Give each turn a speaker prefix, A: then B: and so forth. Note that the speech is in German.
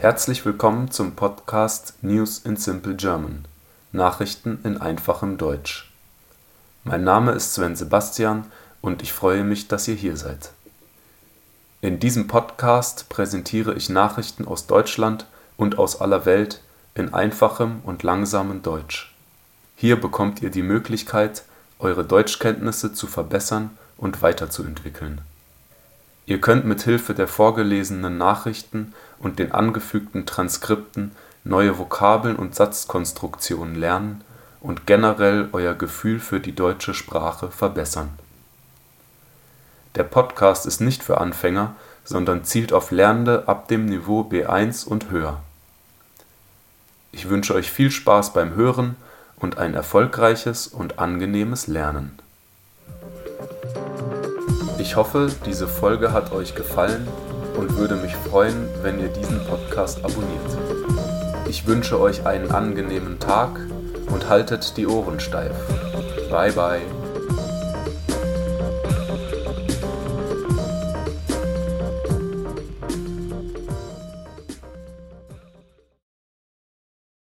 A: Herzlich willkommen zum Podcast News in Simple German. Nachrichten in einfachem Deutsch. Mein Name ist Sven Sebastian und ich freue mich, dass ihr hier seid. In diesem Podcast präsentiere ich Nachrichten aus Deutschland und aus aller Welt in einfachem und langsamem Deutsch. Hier bekommt ihr die Möglichkeit, eure Deutschkenntnisse zu verbessern und weiterzuentwickeln. Ihr könnt mit Hilfe der vorgelesenen Nachrichten und den angefügten Transkripten neue Vokabeln und Satzkonstruktionen lernen und generell euer Gefühl für die deutsche Sprache verbessern. Der Podcast ist nicht für Anfänger, sondern zielt auf Lernende ab dem Niveau B1 und höher. Ich wünsche euch viel Spaß beim Hören und ein erfolgreiches und angenehmes Lernen. Ich hoffe, diese Folge hat euch gefallen und würde mich freuen, wenn ihr diesen Podcast abonniert. Ich wünsche euch einen angenehmen Tag und haltet die Ohren steif. Bye bye.